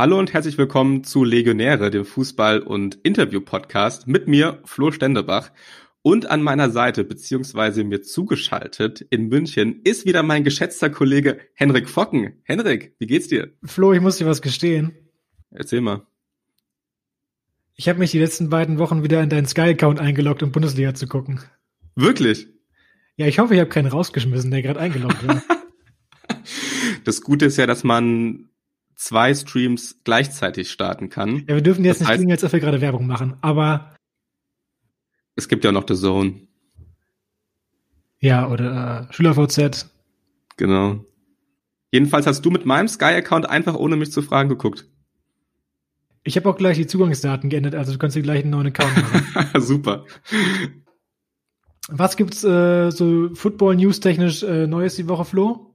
Hallo und herzlich willkommen zu Legionäre, dem Fußball- und Interview-Podcast mit mir, Flo Stendebach. Und an meiner Seite, beziehungsweise mir zugeschaltet in München, ist wieder mein geschätzter Kollege Henrik Focken. Henrik, wie geht's dir? Flo, ich muss dir was gestehen. Erzähl mal. Ich habe mich die letzten beiden Wochen wieder in deinen Sky-Account eingeloggt, um Bundesliga zu gucken. Wirklich? Ja, ich hoffe, ich habe keinen rausgeschmissen, der gerade eingeloggt war. das Gute ist ja, dass man zwei Streams gleichzeitig starten kann. Ja, wir dürfen jetzt das nicht klingen, als ob wir gerade Werbung machen, aber es gibt ja noch The Zone. Ja, oder äh, SchülerVZ. Genau. Jedenfalls hast du mit meinem Sky-Account einfach ohne mich zu fragen geguckt. Ich habe auch gleich die Zugangsdaten geändert, also du kannst dir gleich einen neuen Account machen. Super. Was gibt's äh, so Football News technisch äh, Neues die Woche, Flo?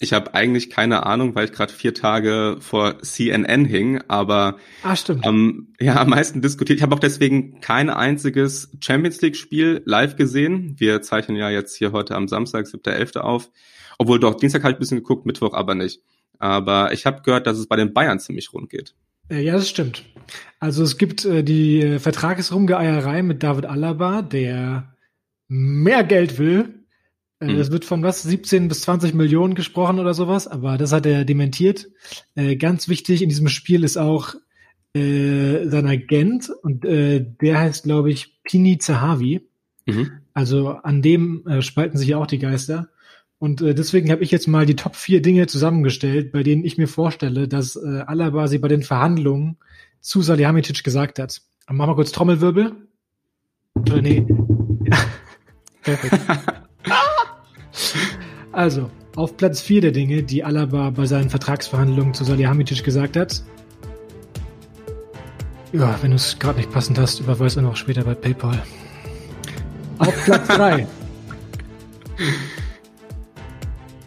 Ich habe eigentlich keine Ahnung, weil ich gerade vier Tage vor CNN hing, aber ah, stimmt. Ähm, ja, am meisten diskutiert. Ich habe auch deswegen kein einziges Champions League-Spiel live gesehen. Wir zeichnen ja jetzt hier heute am Samstag, 7.11. auf. Obwohl doch, Dienstag habe ich ein bisschen geguckt, Mittwoch aber nicht. Aber ich habe gehört, dass es bei den Bayern ziemlich rund geht. Äh, ja, das stimmt. Also es gibt äh, die äh, Vertragsrumgeeierei mit David Alaba, der mehr Geld will. Es wird von was, 17 bis 20 Millionen gesprochen oder sowas, aber das hat er dementiert. Äh, ganz wichtig in diesem Spiel ist auch äh, sein Agent und äh, der heißt, glaube ich, Pini Zahavi. Mhm. Also an dem äh, spalten sich ja auch die Geister. Und äh, deswegen habe ich jetzt mal die Top 4 Dinge zusammengestellt, bei denen ich mir vorstelle, dass äh, Alaba sie bei den Verhandlungen zu Salihamidzic gesagt hat. Machen wir kurz Trommelwirbel. Oder nee. Perfekt. Also, auf Platz 4 der Dinge, die Alaba bei seinen Vertragsverhandlungen zu Salihamidzic gesagt hat. Ja, wenn du es gerade nicht passend hast, überweis er noch später bei PayPal. Auf Platz 3.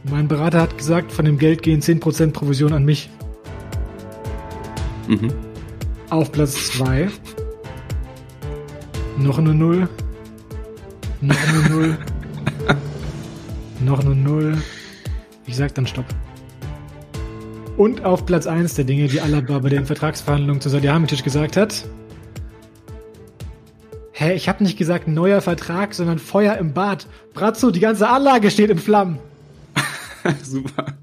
mein Berater hat gesagt, von dem Geld gehen 10% Provision an mich. Mhm. Auf Platz 2. Noch eine Null. Noch eine Null. Noch eine Null. Ich sag dann Stopp. Und auf Platz 1 der Dinge, die Alaba bei den Vertragsverhandlungen zu Salihamidzic gesagt hat. Hä, ich habe nicht gesagt neuer Vertrag, sondern Feuer im Bad. Brazzo, die ganze Anlage steht in Flammen. Super.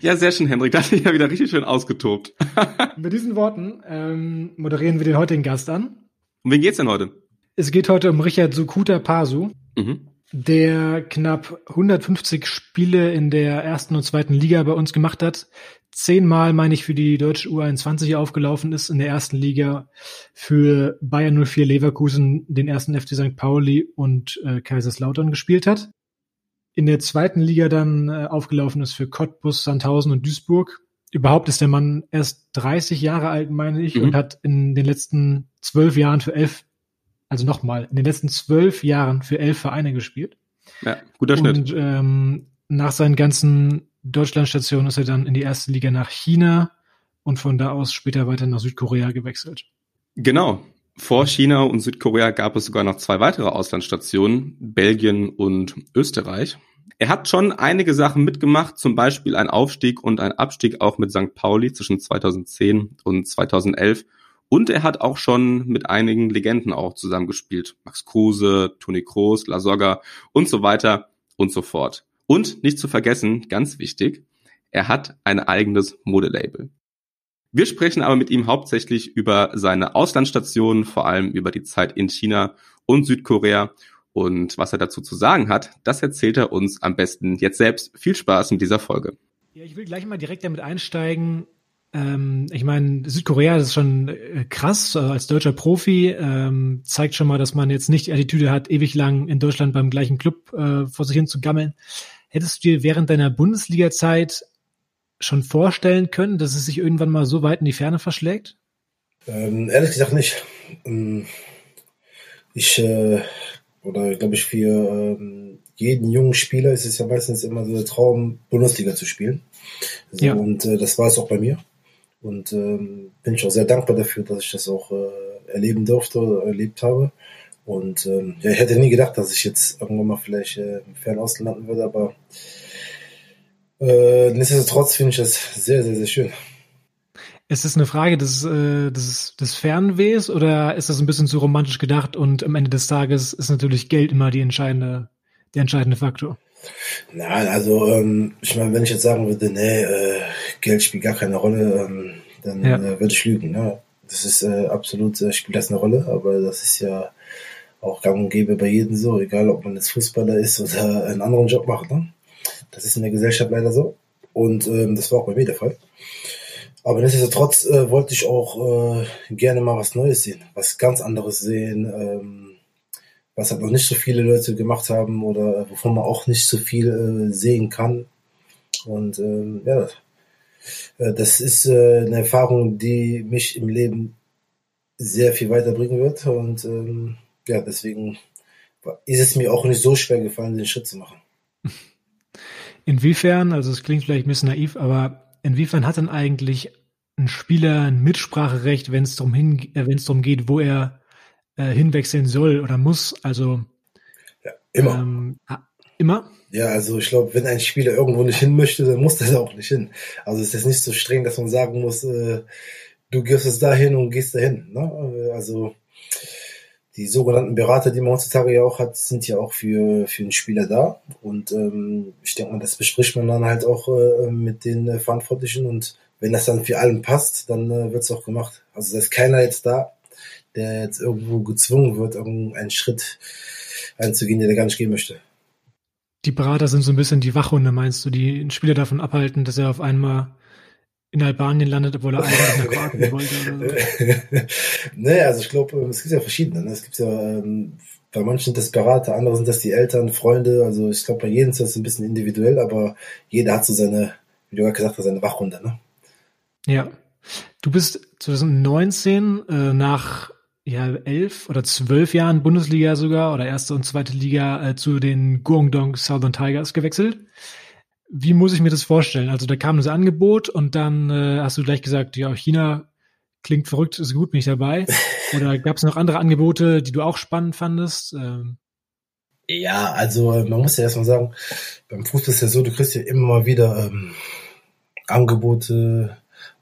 Ja, sehr schön, Hendrik. Da hast du ja wieder richtig schön ausgetobt. Mit diesen Worten ähm, moderieren wir den heutigen Gast an. Um wen geht's denn heute? Es geht heute um Richard Sukuta Pasu. Mhm der knapp 150 Spiele in der ersten und zweiten Liga bei uns gemacht hat. Zehnmal, meine ich, für die deutsche U21 aufgelaufen ist in der ersten Liga für Bayern 04 Leverkusen, den ersten FC St. Pauli und äh, Kaiserslautern gespielt hat. In der zweiten Liga dann äh, aufgelaufen ist für Cottbus, Sandhausen und Duisburg. Überhaupt ist der Mann erst 30 Jahre alt, meine ich, mhm. und hat in den letzten zwölf Jahren für elf also nochmal, in den letzten zwölf Jahren für elf Vereine gespielt. Ja, guter Schnitt. Und ähm, nach seinen ganzen Deutschlandstationen ist er dann in die erste Liga nach China und von da aus später weiter nach Südkorea gewechselt. Genau. Vor China und Südkorea gab es sogar noch zwei weitere Auslandsstationen, Belgien und Österreich. Er hat schon einige Sachen mitgemacht, zum Beispiel ein Aufstieg und ein Abstieg auch mit St. Pauli zwischen 2010 und 2011 und er hat auch schon mit einigen Legenden auch zusammengespielt. Max Kruse, Toni Kroos, La Soga und so weiter und so fort. Und nicht zu vergessen, ganz wichtig, er hat ein eigenes Modelabel. Wir sprechen aber mit ihm hauptsächlich über seine Auslandsstationen, vor allem über die Zeit in China und Südkorea. Und was er dazu zu sagen hat, das erzählt er uns am besten jetzt selbst. Viel Spaß mit dieser Folge. Ja, ich will gleich mal direkt damit einsteigen, ähm, ich meine, Südkorea das ist schon äh, krass, also als deutscher Profi, ähm, zeigt schon mal, dass man jetzt nicht die Attitüde hat, ewig lang in Deutschland beim gleichen Club äh, vor sich hin zu gammeln. Hättest du dir während deiner Bundesliga-Zeit schon vorstellen können, dass es sich irgendwann mal so weit in die Ferne verschlägt? Ähm, ehrlich gesagt nicht. Ähm, ich, äh, oder glaube ich, für ähm, jeden jungen Spieler ist es ja meistens immer so der Traum, Bundesliga zu spielen. So, ja. Und äh, das war es auch bei mir. Und ähm, bin ich auch sehr dankbar dafür, dass ich das auch äh, erleben durfte oder erlebt habe. Und ähm, ja, ich hätte nie gedacht, dass ich jetzt irgendwann mal vielleicht äh, im Fernosten landen würde, aber äh, nichtsdestotrotz finde ich das sehr, sehr, sehr schön. Ist das eine Frage des, äh, des, des Fernwehs oder ist das ein bisschen zu romantisch gedacht und am Ende des Tages ist natürlich Geld immer die entscheidende, der entscheidende Faktor? Nein, also ähm, ich meine, wenn ich jetzt sagen würde, nee, äh, Geld spielt gar keine Rolle, ähm, dann ja. äh, würde ich lügen. Ne? Das ist äh, absolut, äh, spielt das eine Rolle, aber das ist ja auch gang und gäbe bei jedem so, egal ob man jetzt Fußballer ist oder einen anderen Job macht. Ne? Das ist in der Gesellschaft leider so. Und ähm, das war auch bei mir der Fall. Aber nichtsdestotrotz äh, wollte ich auch äh, gerne mal was Neues sehen, was ganz anderes sehen, ähm, was halt noch nicht so viele Leute gemacht haben oder wovon man auch nicht so viel äh, sehen kann. Und ähm, ja, äh, das ist äh, eine Erfahrung, die mich im Leben sehr viel weiterbringen wird. Und ähm, ja, deswegen ist es mir auch nicht so schwer gefallen, den Schritt zu machen. Inwiefern, also es klingt vielleicht ein bisschen naiv, aber inwiefern hat denn eigentlich ein Spieler ein Mitspracherecht, wenn es darum hin, äh, darum geht, wo er äh, hinwechseln soll oder muss? Also ja, immer. Ähm, immer? Ja, also ich glaube, wenn ein Spieler irgendwo nicht hin möchte, dann muss er auch nicht hin. Also es ist nicht so streng, dass man sagen muss, äh, du gehst jetzt dahin und gehst dahin. Ne? Also die sogenannten Berater, die man heutzutage ja auch hat, sind ja auch für, für den Spieler da. Und ähm, ich denke mal, das bespricht man dann halt auch äh, mit den äh, Verantwortlichen. Und wenn das dann für allen passt, dann äh, wird es auch gemacht. Also da ist keiner jetzt da, der jetzt irgendwo gezwungen wird, irgendeinen Schritt einzugehen, den er gar nicht gehen möchte. Die Berater sind so ein bisschen die Wachhunde, meinst du, die einen Spieler davon abhalten, dass er auf einmal in Albanien landet, obwohl er eigentlich nach Kroatien wollte oder so. nee, also ich glaube, es gibt ja verschiedene. Ne? Es gibt ja, ähm, bei manchen sind das Berater, andere sind das die Eltern, Freunde. Also ich glaube, bei jedem ist das ein bisschen individuell, aber jeder hat so seine, wie du gerade gesagt hast, seine Wachhunde. Ne? Ja. Du bist 2019 äh, nach ja, elf oder zwölf Jahren Bundesliga sogar oder erste und zweite Liga äh, zu den Guangdong Southern Tigers gewechselt. Wie muss ich mir das vorstellen? Also da kam das Angebot und dann äh, hast du gleich gesagt, ja, China klingt verrückt, ist gut, bin ich dabei. Oder gab es noch andere Angebote, die du auch spannend fandest? Ähm ja, also äh, man muss ja erstmal sagen, beim Fußball ist ja so, du kriegst ja immer mal wieder ähm, Angebote.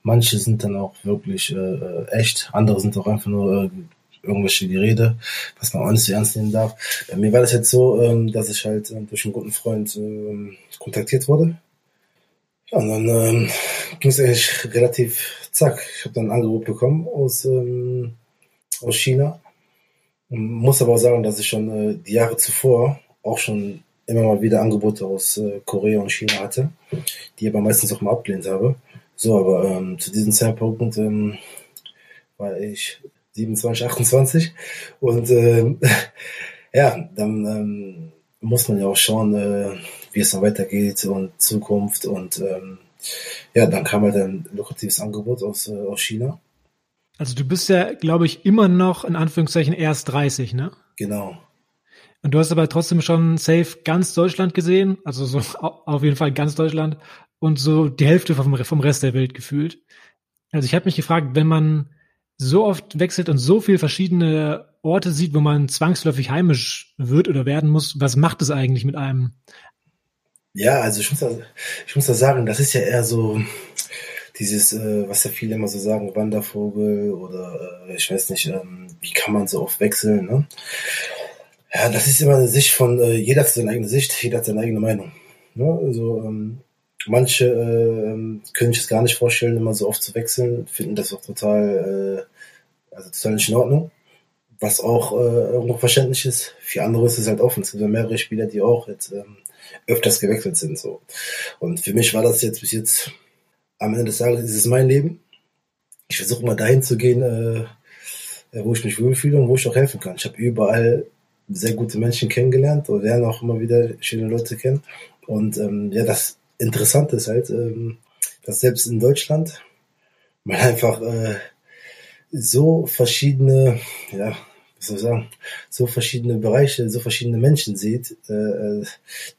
Manche sind dann auch wirklich äh, äh echt, andere sind auch einfach nur äh, irgendwelche Gerede, was man auch nicht so ernst nehmen darf. Bei mir war das jetzt so, ähm, dass ich halt äh, durch einen guten Freund ähm, kontaktiert wurde. Ja, und dann ähm, ging es eigentlich relativ zack. Ich habe dann ein Angebot bekommen aus, ähm, aus China. Muss aber auch sagen, dass ich schon äh, die Jahre zuvor auch schon immer mal wieder Angebote aus äh, Korea und China hatte, die aber meistens auch mal abgelehnt habe. So, aber ähm, zu diesem Zeitpunkt ähm, war ich 27, 28. Und äh, ja, dann ähm, muss man ja auch schauen, äh, wie es dann weitergeht und Zukunft. Und ähm, ja, dann kam halt ein lukratives Angebot aus, äh, aus China. Also du bist ja, glaube ich, immer noch in Anführungszeichen erst 30, ne? Genau. Und du hast aber trotzdem schon safe ganz Deutschland gesehen, also so auf jeden Fall ganz Deutschland und so die Hälfte vom, vom Rest der Welt gefühlt. Also ich habe mich gefragt, wenn man so oft wechselt und so viel verschiedene Orte sieht, wo man zwangsläufig heimisch wird oder werden muss, was macht es eigentlich mit einem? Ja, also ich muss da, ich muss da sagen, das ist ja eher so dieses, äh, was ja viele immer so sagen, Wandervogel oder äh, ich weiß nicht, ähm, wie kann man so oft wechseln, ne? Ja, das ist immer eine Sicht von, äh, jeder hat seine eigene Sicht, jeder hat seine eigene Meinung. Ne? Also ähm, Manche äh, können sich das gar nicht vorstellen, immer so oft zu wechseln, finden das auch total, äh, also total nicht in Ordnung. Was auch äh, irgendwo verständlich ist. Für andere ist es halt offen. Es gibt ja mehrere Spieler, die auch jetzt ähm, öfters gewechselt sind. so. Und für mich war das jetzt bis jetzt am Ende des Tages ist es mein Leben. Ich versuche mal dahin zu gehen, äh, wo ich mich wohlfühle und wo ich auch helfen kann. Ich habe überall sehr gute Menschen kennengelernt und werden auch immer wieder schöne Leute kennen. Und ähm, ja, das interessant ist halt, ähm, dass selbst in Deutschland man einfach äh, so verschiedene, ja, was soll ich sagen, so verschiedene Bereiche, so verschiedene Menschen sieht, äh, äh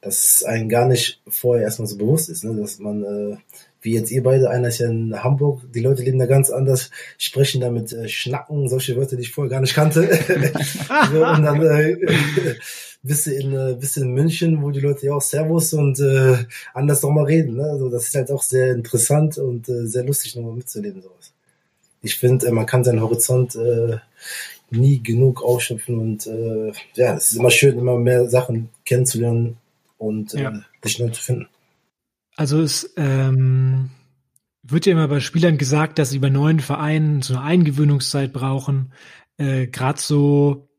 dass einem gar nicht vorher erstmal so bewusst ist, ne? dass man, äh, wie jetzt ihr beide, einer ist ja in Hamburg, die Leute leben da ganz anders, sprechen damit äh, Schnacken, solche Wörter, die ich vorher gar nicht kannte. so, und dann äh, bist du in, äh, bist du in München, wo die Leute ja auch Servus und äh, anders nochmal reden. Ne? Also das ist halt auch sehr interessant und äh, sehr lustig nochmal mitzuleben sowas. ich finde, äh, man kann seinen Horizont äh, nie genug ausschöpfen und äh, ja, es ist immer schön, immer mehr Sachen kennenzulernen und äh, ja. sich neu zu finden. Also es ähm, wird ja immer bei Spielern gesagt, dass sie bei neuen Vereinen so eine Eingewöhnungszeit brauchen. Äh, Gerade so,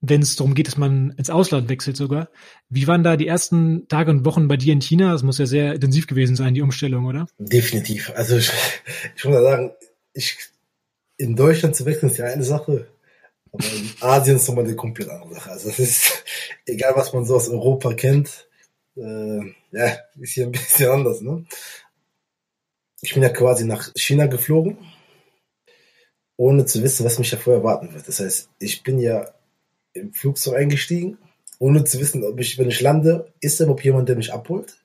wenn es darum geht, dass man ins Ausland wechselt sogar. Wie waren da die ersten Tage und Wochen bei dir in China? Das muss ja sehr intensiv gewesen sein, die Umstellung, oder? Definitiv. Also ich, ich muss sagen, ich in Deutschland zu wechseln ist ja eine Sache, aber in Asien ist nochmal eine komplett andere Sache. Also es ist, egal was man so aus Europa kennt, äh, ja, ist hier ein bisschen anders, ne? Ich bin ja quasi nach China geflogen, ohne zu wissen, was mich da vorher erwarten wird. Das heißt, ich bin ja im Flugzeug eingestiegen, ohne zu wissen, ob ich, wenn ich lande, ist da überhaupt jemand, der mich abholt?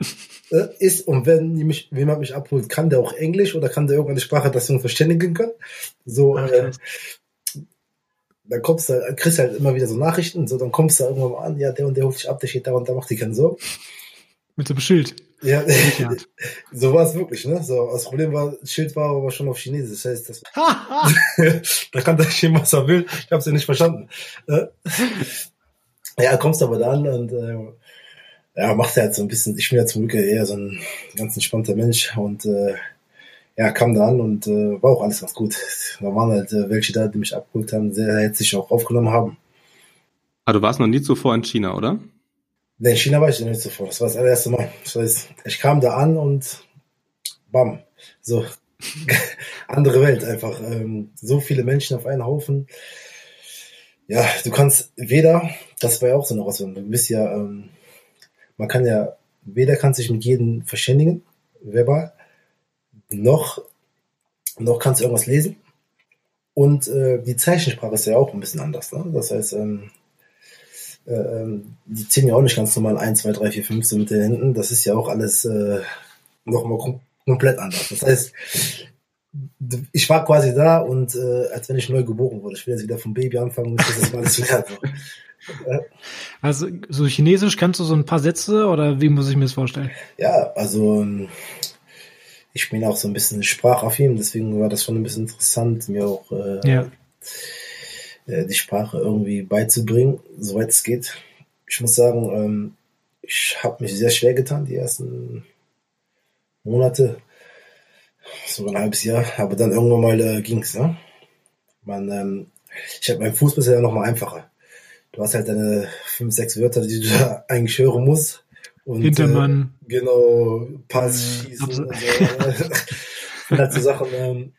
Äh, ist und wenn mich, jemand mich abholt, kann der auch Englisch oder kann der irgendeine Sprache, dass wir uns verständigen können? So, Ach, äh, dann kommst du, kriegst du halt immer wieder so Nachrichten, so, dann kommst du irgendwann mal an, ja, der und der holt dich ab, der steht da und da, macht dir keinen Sorgen. Mit so einem Schild. Ja, so war es wirklich, ne? So, das Problem war, das Schild war aber schon auf Chinesisch, das heißt, das, da kann der Schien, was er will, ich hab's ja nicht verstanden. Äh, ja, kommst aber da an und, äh, ja, macht er halt so ein bisschen, ich bin ja zum Glück eher so ein ganz entspannter Mensch und, äh, ja, kam da an und äh, war auch alles ganz gut. Da waren halt äh, welche da, die mich abgeholt haben, sehr herzlich auch aufgenommen haben. Ah, du warst noch nie zuvor in China, oder? Nee, in China war ich noch nicht zuvor. Das war das allererste Mal. Das heißt, ich kam da an und bam, so andere Welt einfach. Ähm, so viele Menschen auf einen Haufen. Ja, du kannst weder, das war ja auch so eine Herausforderung, du bist ja, ähm, man kann ja, weder kann sich mit jedem verständigen, verbal, noch, noch kannst du irgendwas lesen. Und äh, die Zeichensprache ist ja auch ein bisschen anders. Ne? Das heißt, ähm, äh, ähm, die ziehen ja auch nicht ganz normal 1, 2, 3, 4, 5 so mit den Händen. Das ist ja auch alles äh, nochmal kom komplett anders. Das heißt, ich war quasi da und äh, als wenn ich neu geboren wurde. Ich will jetzt wieder vom Baby anfangen und das ist alles lernen. Also so Chinesisch kannst du so ein paar Sätze oder wie muss ich mir das vorstellen? Ja, also ähm, ich bin auch so ein bisschen sprachaffin, deswegen war das schon ein bisschen interessant, mir auch äh, ja. äh, die Sprache irgendwie beizubringen, soweit es geht. Ich muss sagen, ähm, ich habe mich sehr schwer getan die ersten Monate, sogar ein halbes Jahr, aber dann irgendwann mal äh, ging's. Ne? Man, ähm, ich habe beim Fußball ja noch mal einfacher. Du hast halt deine fünf, sechs Wörter, die du da eigentlich hören musst. Und, Hintermann. Äh, genau, Pass äh, schießen. und so. halt so Sachen. Ähm,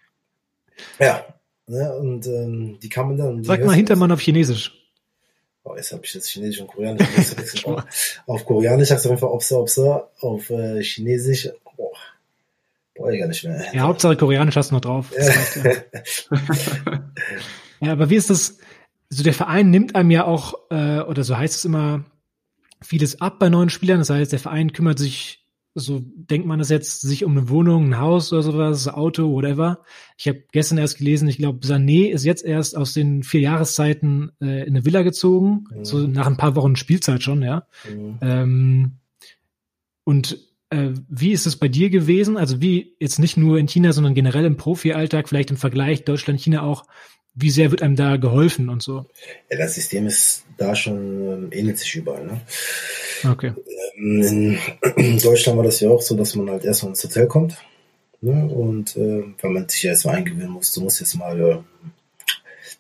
ja, ne, und ähm, die kann man dann. Sag mal Hintermann auf Chinesisch. Oh, jetzt habe ich das Chinesisch und Koreanisch. auf, auf Koreanisch sagst du einfach Opsa Opsa, auf äh, Chinesisch, boah, boah, ich gar nicht mehr. Ja, Hauptsache Koreanisch hast du noch drauf. Ja. aber wie ist das? So der Verein nimmt einem ja auch, äh, oder so heißt es immer, vieles ab bei neuen Spielern. Das heißt, der Verein kümmert sich, so denkt man das jetzt, sich um eine Wohnung, ein Haus oder sowas, Auto, whatever. Ich habe gestern erst gelesen, ich glaube, Sané ist jetzt erst aus den vier Jahreszeiten äh, in eine Villa gezogen, mhm. so nach ein paar Wochen Spielzeit schon, ja. Mhm. Ähm, und äh, wie ist es bei dir gewesen? Also wie jetzt nicht nur in China, sondern generell im Profi-Alltag, vielleicht im Vergleich Deutschland-China auch, wie sehr wird einem da geholfen und so? Ja, das System ist da schon äh, ähnelt sich überall. Ne? Okay. Ähm, in Deutschland war das ja auch so, dass man halt erstmal ins Hotel kommt. Ne? Und äh, weil man sich ja erstmal eingewöhnen muss, du musst jetzt mal, äh,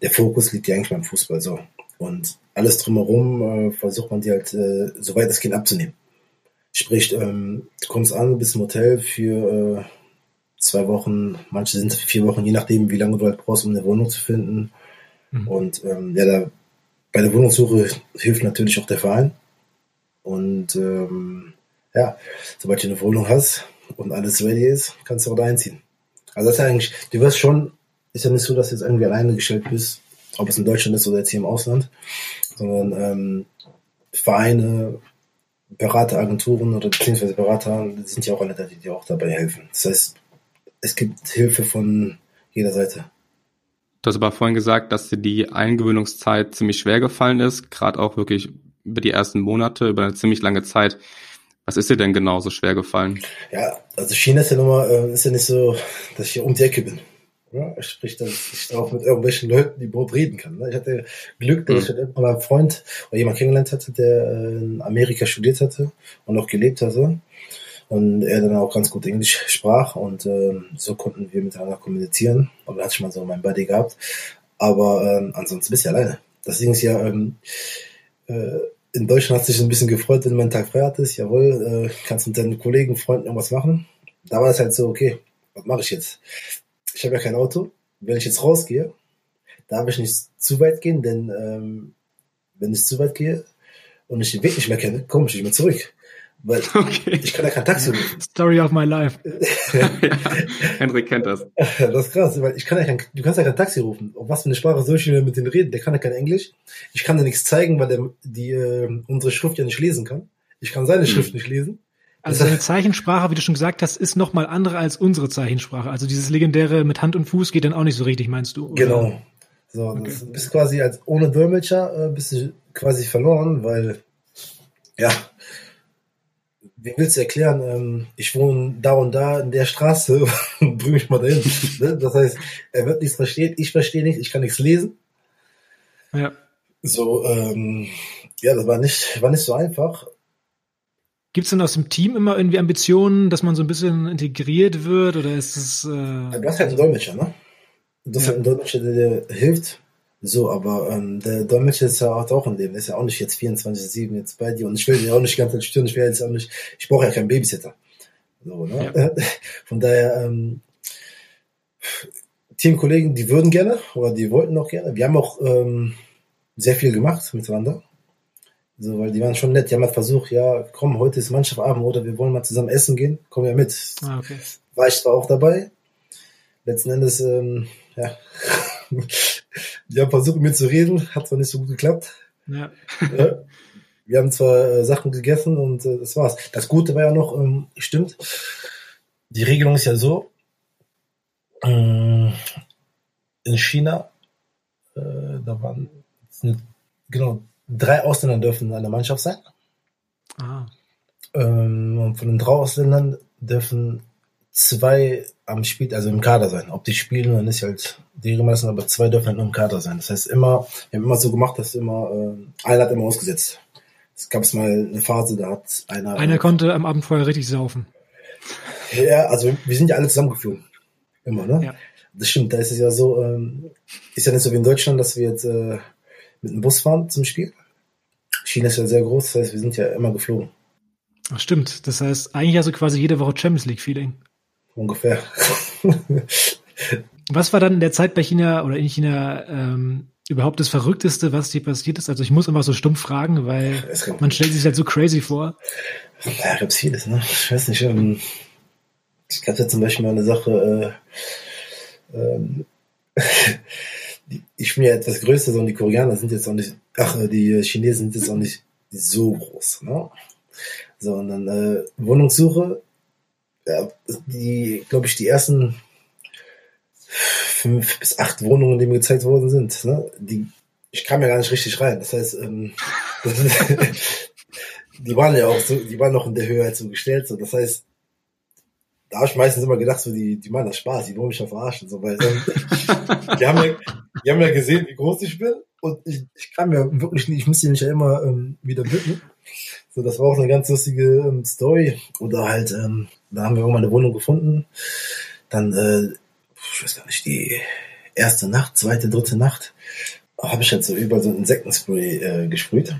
der Fokus liegt ja eigentlich beim Fußball so. Und alles drumherum äh, versucht man dir halt, äh, soweit es geht, abzunehmen. Sprich, ähm, du kommst an, bist im Hotel für äh, zwei Wochen, manche sind vier Wochen, je nachdem, wie lange du halt brauchst, um eine Wohnung zu finden. Mhm. Und ähm, ja, da, bei der Wohnungssuche hilft natürlich auch der Verein. Und ähm, ja, sobald du eine Wohnung hast und alles ready ist, kannst du auch da einziehen. Also das ist eigentlich, du wirst schon, ist ja nicht so, dass du jetzt irgendwie alleine gestellt bist, ob es in Deutschland ist oder jetzt hier im Ausland, sondern ähm, Vereine, Berateragenturen oder beziehungsweise Berater sind ja auch alle da, die dir auch dabei helfen. Das heißt, es gibt Hilfe von jeder Seite. Du hast aber vorhin gesagt, dass dir die Eingewöhnungszeit ziemlich schwer gefallen ist, gerade auch wirklich über die ersten Monate, über eine ziemlich lange Zeit. Was ist dir denn genauso schwer gefallen? Ja, also China ist ja nochmal, äh, ist ja nicht so, dass ich hier um die Ecke bin. Ja, sprich, dass ich auch mit irgendwelchen Leuten überhaupt reden kann. Ne? Ich hatte Glück, dass mhm. ich irgendwann einen Freund oder jemand kennengelernt hatte, der in Amerika studiert hatte und auch gelebt hatte. Und er dann auch ganz gut Englisch sprach und äh, so konnten wir miteinander kommunizieren. Und da hatte ich mal so meinen Buddy gehabt. Aber ähm, ansonsten bist du alleine. Das Ding ist ja, ähm, äh, in Deutschland hat sich ein bisschen gefreut, wenn einen Tag frei hattest. Jawohl, äh, kannst mit deinen Kollegen, Freunden irgendwas machen. Da war es halt so, okay, was mache ich jetzt? Ich habe ja kein Auto. Wenn ich jetzt rausgehe, darf ich nicht zu weit gehen, denn ähm, wenn ich zu weit gehe und ich den Weg nicht mehr kenne, komme ich nicht mehr zurück. Weil okay. ich kann ja kein Taxi rufen. Story of my life. ja, Henrik kennt das. Das ist krass, weil ich kann ja kein, du kannst ja kein Taxi rufen. Auf was für eine Sprache soll ich denn mit denen reden? Der kann ja kein Englisch. Ich kann dir nichts zeigen, weil der die äh, unsere Schrift ja nicht lesen kann. Ich kann seine hm. Schrift nicht lesen. Also eine Zeichensprache, wie du schon gesagt hast, ist noch mal andere als unsere Zeichensprache. Also dieses legendäre mit Hand und Fuß geht dann auch nicht so richtig, meinst du? Oder? Genau. So, okay. das bist quasi als ohne Dolmetscher äh, bist du quasi verloren, weil ja, wie willst du erklären, ähm, ich wohne da und da in der Straße, bring mich mal dahin. Ne? Das heißt, er wird nichts verstehen, ich verstehe nichts, ich kann nichts lesen. Ja. So, ähm, ja, das war nicht, war nicht so einfach. Gibt es denn aus dem Team immer irgendwie Ambitionen, dass man so ein bisschen integriert wird oder ist es? Äh du hast halt einen Dolmetscher, ne? Du hast ja. halt einen Dolmetscher, der dir hilft. So, aber ähm, der Dolmetscher ist ja auch ein Leben. Der ist ja auch nicht jetzt 24-7 jetzt bei dir. Und ich will dir auch nicht Zeit stören. Ich will jetzt auch nicht, ich brauche ja keinen Babysitter. So, ne? Ja. Von daher, ähm, Teamkollegen, die würden gerne oder die wollten auch gerne. Wir haben auch ähm, sehr viel gemacht miteinander. So, weil die waren schon nett. Die haben halt versucht, ja, komm, heute ist Mannschaftsabend oder wir wollen mal zusammen essen gehen. Komm ja mit. Ah, okay. War ich zwar auch dabei. Letzten Endes, ähm, ja, die haben versucht, mit mir zu reden, hat zwar nicht so gut geklappt. Ja. Wir haben zwar äh, Sachen gegessen und äh, das war's. Das Gute war ja noch, ähm, stimmt, die Regelung ist ja so, äh, in China, äh, da waren, genau, drei Ausländer dürfen in einer Mannschaft sein. Ah. Ähm, und von den drei Ausländern dürfen zwei am Spiel, also im Kader sein. Ob die spielen oder nicht, halt die Regelmäßig, aber zwei dürfen halt nur im Kader sein. Das heißt immer, wir haben immer so gemacht, dass immer, äh, einer hat immer ausgesetzt. Es gab mal eine Phase, da hat einer. Einer konnte am Abend vorher richtig saufen. Ja, also wir sind ja alle zusammengeflogen. Immer, ne? Ja. Das stimmt, da ist es ja so, ähm, ist ja nicht so wie in Deutschland, dass wir jetzt äh, mit dem Bus fahren zum Spiel. China ist ja sehr groß, das heißt, wir sind ja immer geflogen. Ach, stimmt. Das heißt, eigentlich also quasi jede Woche Champions League Feeling. Ungefähr. was war dann in der Zeit bei China oder in China ähm, überhaupt das Verrückteste, was dir passiert ist? Also ich muss immer so stumpf fragen, weil man stellt sich halt so crazy vor. Ja, gibt's vieles, ne? Ich weiß nicht, ähm, ich gab ja zum Beispiel mal eine Sache, äh, ähm, ich bin ja etwas größer, so und die Koreaner sind jetzt auch nicht, ach, äh, die Chinesen sind jetzt auch nicht so groß, ne? So, und dann äh, Wohnungssuche, die, glaube ich, die ersten fünf bis acht Wohnungen, die mir gezeigt worden sind, ne, die, ich kam ja gar nicht richtig rein. Das heißt, ähm, die waren ja auch so, die waren noch in der Höhe halt so gestellt, so. Das heißt, da habe ich meistens immer gedacht, so die, die machen das Spaß, die wollen mich ja verarschen, so, weil ähm, die, haben ja, die haben ja gesehen, wie groß ich bin und ich, ich kam ja wirklich nicht, ich musste mich ja immer ähm, wieder bitten. So, das war auch eine ganz lustige ähm, Story. Oder halt, ähm, da haben wir irgendwann eine Wohnung gefunden. Dann, äh, ich weiß gar nicht, die erste Nacht, zweite, dritte Nacht, habe ich halt so über so ein Insektenspray äh, gesprüht.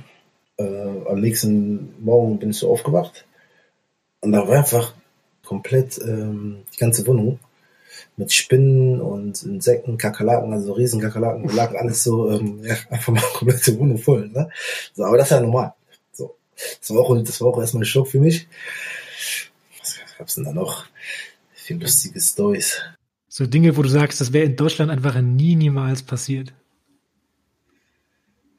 Äh, am nächsten Morgen bin ich so aufgewacht. Und da war einfach komplett ähm, die ganze Wohnung mit Spinnen und Insekten, Kakerlaken, also riesen Kakerlaken, lagen alles so, ähm, ja, einfach mal komplette Wohnung voll. Ne? So, aber das ist ja normal. Das war auch, das war auch erstmal ein Schock für mich. Was gab's denn da noch? Viel lustige Stories. So Dinge, wo du sagst, das wäre in Deutschland einfach nie, niemals passiert.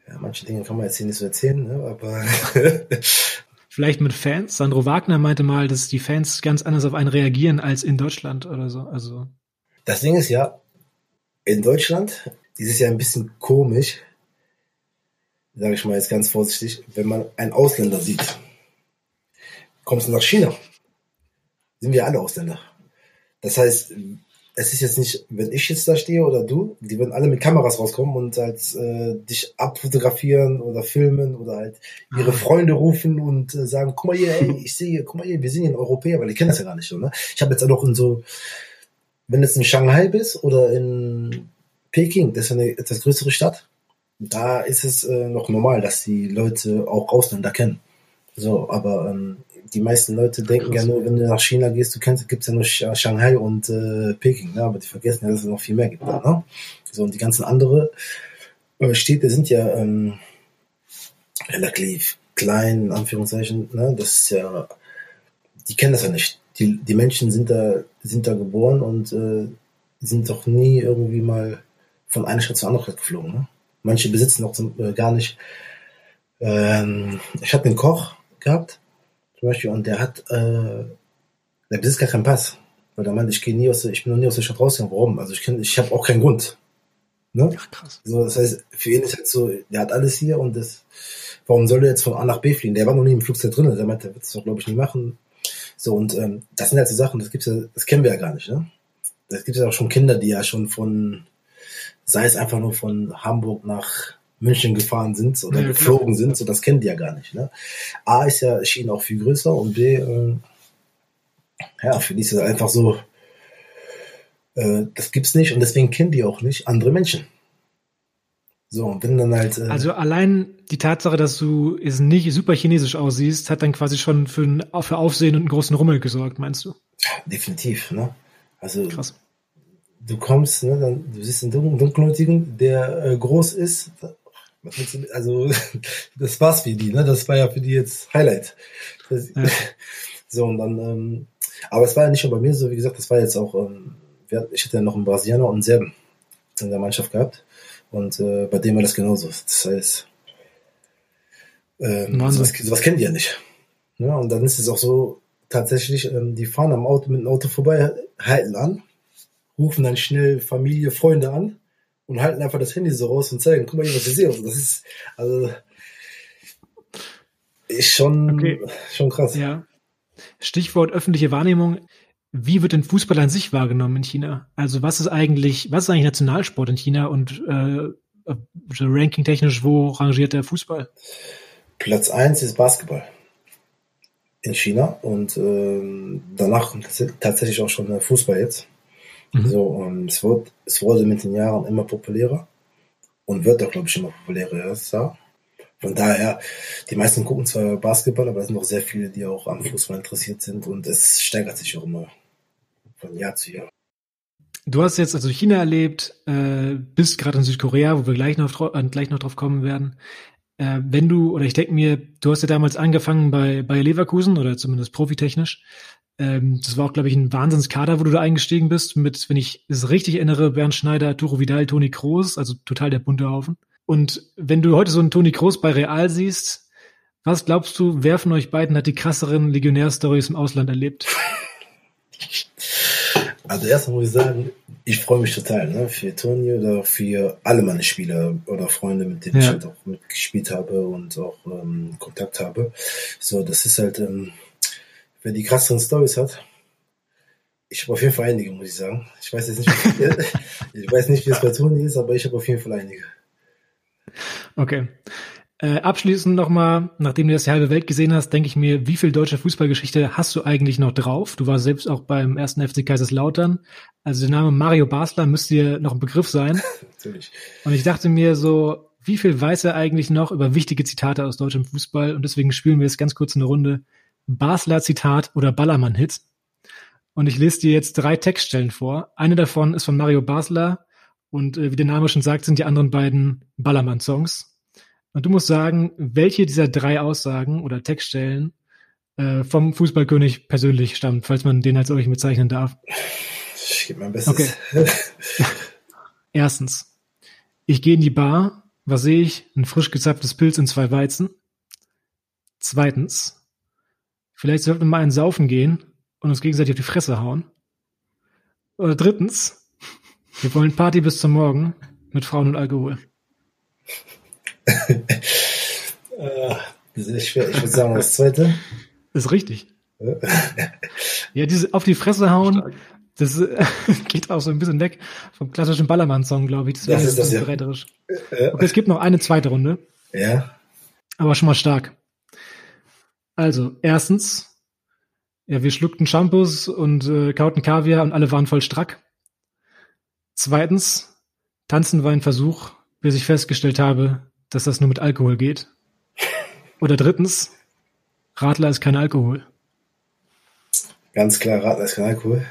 Ja, manche Dinge kann man jetzt hier nicht so erzählen, ne? aber Vielleicht mit Fans. Sandro Wagner meinte mal, dass die Fans ganz anders auf einen reagieren als in Deutschland oder so. Also das Ding ist ja, in Deutschland ist es ja ein bisschen komisch, sage ich mal jetzt ganz vorsichtig, wenn man einen Ausländer sieht. Kommst du nach China, sind wir alle Ausländer. Das heißt, es ist jetzt nicht, wenn ich jetzt da stehe oder du, die würden alle mit Kameras rauskommen und halt äh, dich abfotografieren oder filmen oder halt ihre Ah. Freunde rufen und äh, sagen, guck mal hier, ey, ich sehe hier, guck mal hier, wir sind hier in Europäer, weil die kennen das ja gar nicht so, ne? Ich habe jetzt auch noch in so, wenn du jetzt in Shanghai bist oder in Peking, das ist ja eine etwas größere Stadt, da ist es äh, noch normal, dass die Leute auch Ausländer kennen. So, aber ähm, die meisten Leute denken ja Krass. nur, wenn du nach China gehst, du kennst, gibt's ja nur Sch- Shanghai und äh, Peking, ne? aber die vergessen ja, dass es noch viel mehr gibt. Da, ne? So, und die ganzen andere äh, Städte sind ja ähm, relativ klein, in Anführungszeichen, ne? Das ist ja, die kennen das ja nicht. Die, die Menschen sind da, sind da geboren und äh, sind doch nie irgendwie mal von einer Stadt zur anderen geflogen. Ne? Manche besitzen auch zum, äh, gar nicht. Ähm, ich habe einen Koch gehabt, zum Beispiel, und der hat, äh, der besitzt gar keinen Pass. Weil der meinte, ich gehe nie aus ich bin noch nie aus der Stadt rausgegangen. Warum? Also ich kenn, ich habe auch keinen Grund. Ne? Ach, krass. So, das heißt, für ihn ist halt so, der hat alles hier und das, warum soll er jetzt von A nach B fliegen? Der war noch nie im Flugzeug drin, der meinte, der wird es doch, glaube ich, nie machen. So, und ähm, das sind halt so Sachen, das gibt's ja, das kennen wir ja gar nicht, ne? Das gibt ja auch schon Kinder, die ja schon von, sei es einfach nur von Hamburg nach München gefahren sind oder klar. geflogen sind, so das kennen die ja gar nicht, ne? A ist ja China auch viel größer und B, äh, ja, für die ist es einfach so, äh, das gibt's nicht und deswegen kennen die auch nicht andere Menschen. So, und wenn dann halt. Äh, Also allein die Tatsache, dass du jetzt nicht super chinesisch aussiehst, hat dann quasi schon für, ein, für Aufsehen und einen großen Rummel gesorgt, meinst du? definitiv, ne? Also Krass. Du kommst, ne, dann du siehst einen Dun- Dunkelhäutigen, der äh, groß ist. Also das war's für die, ne? Das war ja für die jetzt Highlight. Das, Ja. So und dann, ähm, aber es war ja nicht nur bei mir so, wie gesagt, das war jetzt auch, ähm, ich hatte ja noch einen Brasilianer und einen Serben in der Mannschaft gehabt und äh, bei dem war das genauso. Das heißt, ähm, sowas, sowas kennen die ja nicht. Ja, und dann ist es auch so, tatsächlich, ähm, die fahren am Auto mit dem Auto vorbei, halten an, rufen dann schnell Familie, Freunde an und halten einfach das Handy so raus und zeigen, guck mal hier, was ich sehe. Also das ist, also, ist schon, Okay. schon krass. Ja. Stichwort öffentliche Wahrnehmung. Wie wird denn Fußball an sich wahrgenommen in China? Also was ist eigentlich, was ist eigentlich Nationalsport in China und äh, ranking technisch, wo rangiert der Fußball? Platz eins ist Basketball in China und ähm, danach kommt tats- tatsächlich auch schon Fußball jetzt. Mhm. So, und es, wird, es wurde mit den Jahren immer populärer und wird auch, glaube ich, immer populärer. Ja. Von daher, die meisten gucken zwar Basketball, aber es sind noch sehr viele, die auch am Fußball interessiert sind und es steigert sich auch immer von Jahr zu Jahr. Du hast jetzt also China erlebt, äh, bist gerade in Südkorea, wo wir gleich noch, äh, gleich noch drauf kommen werden. Äh, wenn du, oder ich denke mir, du hast ja damals angefangen bei, bei Leverkusen oder zumindest profitechnisch. Ähm, das war auch, glaube ich, ein Wahnsinnskader, wo du da eingestiegen bist, mit, wenn ich es richtig erinnere, Bernd Schneider, Arturo Vidal, Toni Kroos, also total der bunte Haufen. Und wenn du heute so einen Toni Kroos bei Real siehst, was glaubst du, wer von euch beiden hat die krasseren Legionärstories im Ausland erlebt? Also erstmal muss ich sagen, ich freue mich total ne, für Toni oder für alle meine Spieler oder Freunde, mit denen ich Ja. halt auch mitgespielt habe und auch ähm, Kontakt habe. So, das ist halt, ähm, wer die krasseren Stories hat, ich habe auf jeden Fall einige, muss ich sagen. Ich weiß jetzt nicht, wie- ich weiß nicht, wie es bei Toni ist, aber ich habe auf jeden Fall einige. Okay. Äh, abschließend nochmal, nachdem du das die halbe Welt gesehen hast, denke ich mir, wie viel deutsche Fußballgeschichte hast du eigentlich noch drauf? Du warst selbst auch beim ersten FC Kaiserslautern. Also der Name Mario Basler müsste dir noch ein Begriff sein. Natürlich. Und ich dachte mir so, wie viel weiß er eigentlich noch über wichtige Zitate aus deutschem Fußball? Und deswegen spielen wir jetzt ganz kurz eine Runde Basler Zitat oder Ballermann-Hit. Und ich lese dir jetzt drei Textstellen vor. Eine davon ist von Mario Basler und äh, wie der Name schon sagt, sind die anderen beiden Ballermann-Songs. Und du musst sagen, welche dieser drei Aussagen oder Textstellen äh, vom Fußballkönig persönlich stammt, falls man den als solchen bezeichnen darf. Ich gebe mein Bestes. Okay. Erstens, ich gehe in die Bar, was sehe ich? Ein frisch gezapftes Pilz und zwei Weizen. Zweitens, vielleicht sollten wir mal einen Saufen gehen und uns gegenseitig auf die Fresse hauen. Oder drittens, wir wollen Party bis zum Morgen mit Frauen und Alkohol. Äh, das ist schwer. Ich würde sagen, das zweite. Das ist richtig. Ja, diese auf die Fresse hauen, Stark. Das äh, geht auch so ein bisschen weg vom klassischen Ballermann-Song, glaube ich. Deswegen das ist das ja. verräterisch. Okay, es gibt noch eine zweite Runde. Ja. Aber schon mal stark. Also, erstens, ja, wir schluckten Shampoos und äh, kauten Kaviar und alle waren voll strack. Zweitens, tanzen war ein Versuch, bis ich festgestellt habe, dass das nur mit Alkohol geht. Oder drittens, Radler ist kein Alkohol. Ganz klar, Radler ist kein Alkohol.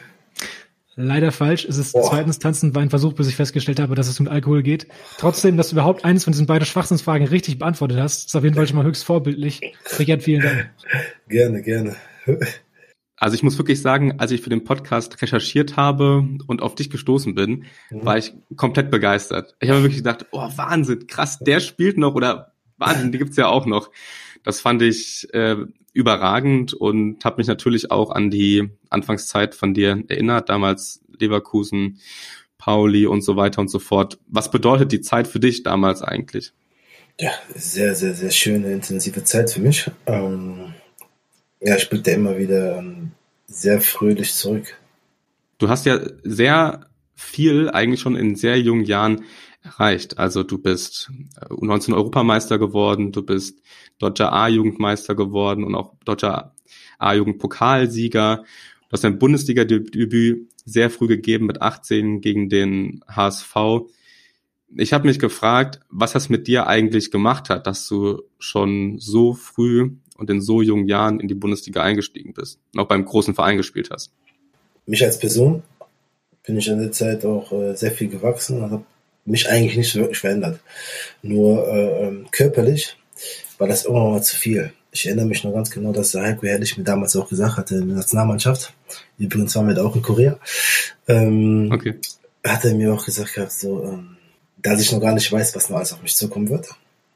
Leider falsch. Es ist Boah. zweitens Tanzen war ein Versuch, bis ich festgestellt habe, dass es mit Alkohol geht. Trotzdem, dass du überhaupt eines von diesen beiden Schwachsinnsfragen richtig beantwortet hast, ist auf jeden Fall schon mal höchst vorbildlich. Richard, vielen Dank. Gerne, gerne. Also ich muss wirklich sagen, als ich für den Podcast recherchiert habe und auf dich gestoßen bin, mhm. war ich komplett begeistert. Ich habe wirklich gedacht, oh Wahnsinn, krass, der spielt noch oder Wahnsinn, die gibt's ja auch noch. Das fand ich äh, überragend und habe mich natürlich auch an die Anfangszeit von dir erinnert, damals Leverkusen, Pauli und so weiter und so fort. Was bedeutet die Zeit für dich damals eigentlich? Ja, sehr, sehr, sehr schöne, intensive Zeit für mich. Ähm, ja, ich blicke da immer wieder ähm, sehr fröhlich zurück. Du hast ja sehr viel eigentlich schon in sehr jungen Jahren erreicht. Also du bist U19 äh, Europameister geworden, du bist deutscher A-Jugendmeister geworden und auch deutscher A-Jugend-Pokalsieger. Du hast dein Bundesliga-Debüt sehr früh gegeben mit 18 gegen den HSV. Ich habe mich gefragt, was das mit dir eigentlich gemacht hat, dass du schon so früh und in so jungen Jahren in die Bundesliga eingestiegen bist und auch beim großen Verein gespielt hast. Mich als Person bin ich in der Zeit auch äh, sehr viel gewachsen und habe mich eigentlich nicht so wirklich verändert. Nur äh, ähm, körperlich war das irgendwann mal zu viel. Ich erinnere mich noch ganz genau, dass der Heiko Herrlich mir damals auch gesagt hatte in der Nationalmannschaft, übrigens waren wir da auch in Korea, ähm, okay. hat er mir auch gesagt gehabt, so, ähm, dass ich noch gar nicht weiß, was noch alles auf mich zukommen wird.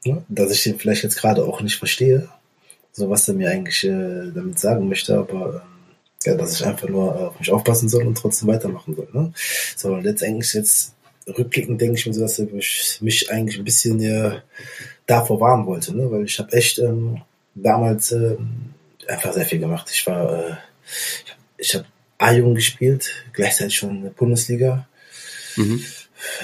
Ne? Dass ich den vielleicht jetzt gerade auch nicht verstehe, so was er mir eigentlich äh, damit sagen möchte, aber ähm, ja, dass ich einfach nur auf mich aufpassen soll und trotzdem weitermachen soll. Ne? So, letztendlich jetzt rückblickend denke ich mir so, dass er mich eigentlich ein bisschen äh, davor warnen wollte, ne? weil ich habe echt ähm, damals äh, einfach sehr viel gemacht. Ich war, äh, ich habe A-Jugend gespielt, gleichzeitig schon in der Bundesliga, mhm.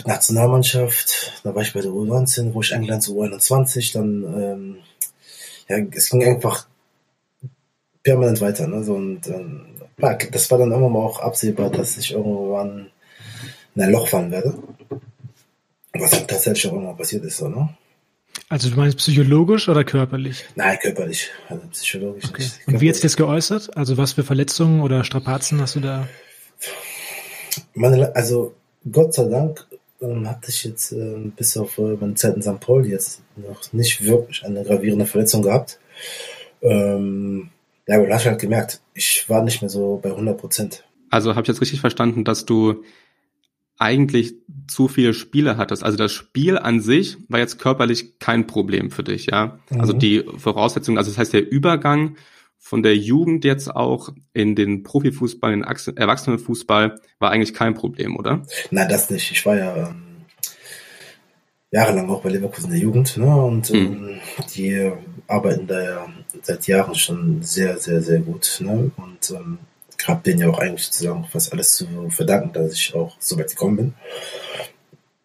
Nationalmannschaft, da war ich bei der U19, wo ich eingeladen zu U21, dann, ähm, ja, es ging einfach permanent weiter, ne? So, und ähm, das war dann irgendwann mal auch absehbar, dass ich irgendwann in ein Loch fallen werde. Was tatsächlich auch immer passiert ist, so, ne? Also du meinst psychologisch oder körperlich? Nein, körperlich. Also psychologisch okay. nicht. Und wie hat sich das geäußert? Also was für Verletzungen oder Strapazen hast du da? Meine, also Gott sei Dank ähm, hatte ich jetzt äh, bis auf äh, meine Zeit in St. Paul jetzt noch nicht wirklich eine gravierende Verletzung gehabt. Ähm, ja, aber du hast halt gemerkt, ich war nicht mehr so bei 100 Prozent. Also habe ich jetzt richtig verstanden, dass du eigentlich zu viele Spiele hattest. Also das Spiel an sich war jetzt körperlich kein Problem für dich, ja. Also mhm. Also die Voraussetzungen, also das heißt der Übergang von der Jugend jetzt auch in den Profifußball, in den Erwachsenenfußball war eigentlich kein Problem, oder? Nein, das nicht. Ich war ja ähm, jahrelang auch bei Leverkusen in der Jugend, ne? Und mhm. ähm, die arbeiten da ja seit Jahren schon sehr, sehr, sehr gut, ne? Und ähm, habe denen ja auch eigentlich sozusagen fast alles zu verdanken, dass ich auch so weit gekommen bin.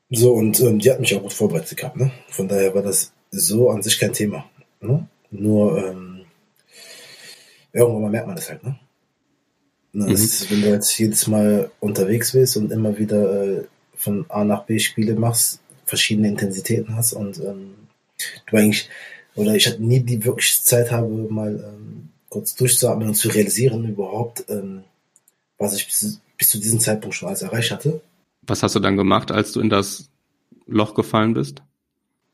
So, und ähm, die hat mich auch gut vorbereitet gehabt. Ne? Von daher war das so an sich kein Thema. Ne? Nur ähm, irgendwann mal merkt man das halt. Ne? ne mhm. ist, wenn du jetzt jedes Mal unterwegs bist und immer wieder äh, von A nach B Spiele machst, verschiedene Intensitäten hast und ähm, du eigentlich, oder ich hatte nie die wirklich Zeit habe, mal ähm, kurz durchzuatmen und zu realisieren überhaupt, ähm, was ich bis, bis zu diesem Zeitpunkt schon alles erreicht hatte. Was hast du dann gemacht, als du in das Loch gefallen bist?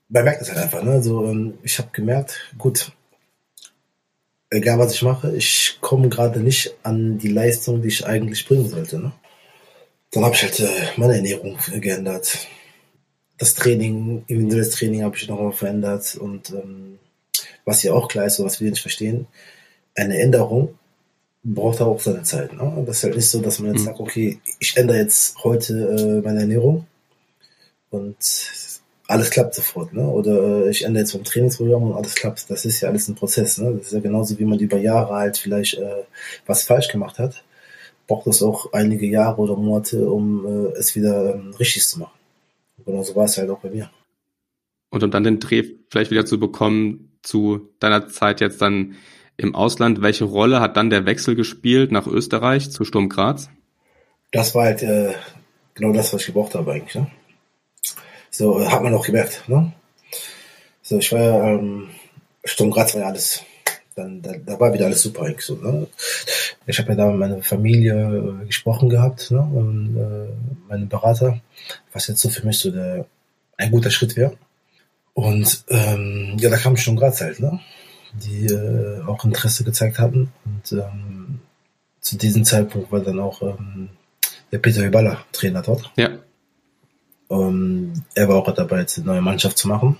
Man merkt es halt einfach, ne? Also, ähm, ich habe gemerkt, gut, egal was ich mache, ich komme gerade nicht an die Leistung, die ich eigentlich bringen sollte. Ne? Dann habe ich halt äh, meine Ernährung geändert. Das Training, individuelles Training habe ich nochmal verändert und ähm, was ja auch klar ist und was wir nicht verstehen, eine Änderung braucht auch seine Zeit. Ne? Das ist halt nicht so, dass man jetzt mhm. sagt, okay, ich ändere jetzt heute äh, meine Ernährung und alles klappt sofort. Ne? Oder äh, ich ändere jetzt mein Trainingsprogramm und alles klappt. Das ist ja alles ein Prozess. Ne? Das ist ja genauso, wie man über Jahre halt vielleicht äh, was falsch gemacht hat braucht es auch einige Jahre oder Monate, um äh, es wieder ähm, richtig zu machen. Genau so war es halt auch bei mir. Und um dann den Dreh vielleicht wieder zu bekommen zu deiner Zeit jetzt dann im Ausland, welche Rolle hat dann der Wechsel gespielt nach Österreich zu Sturm Graz? Das war halt äh, genau das, was ich gebraucht habe eigentlich. Ne? So äh, hat man auch gemerkt. Ne? So, ich war ja, ähm, Sturm Graz war ja alles, dann, da, da war wieder alles super eigentlich so. Ne? Ich habe ja da mit meiner Familie äh, gesprochen gehabt ne? und äh, meinem Berater, was jetzt so für mich so der, ein guter Schritt wäre. Und ähm, ja, da kam Sturm Graz halt, ne? Die äh, auch Interesse gezeigt hatten. Und ähm, zu diesem Zeitpunkt war dann auch ähm, der Peter Hyballa Trainer dort. Ja. Ähm, er war auch dabei, jetzt eine neue Mannschaft zu machen.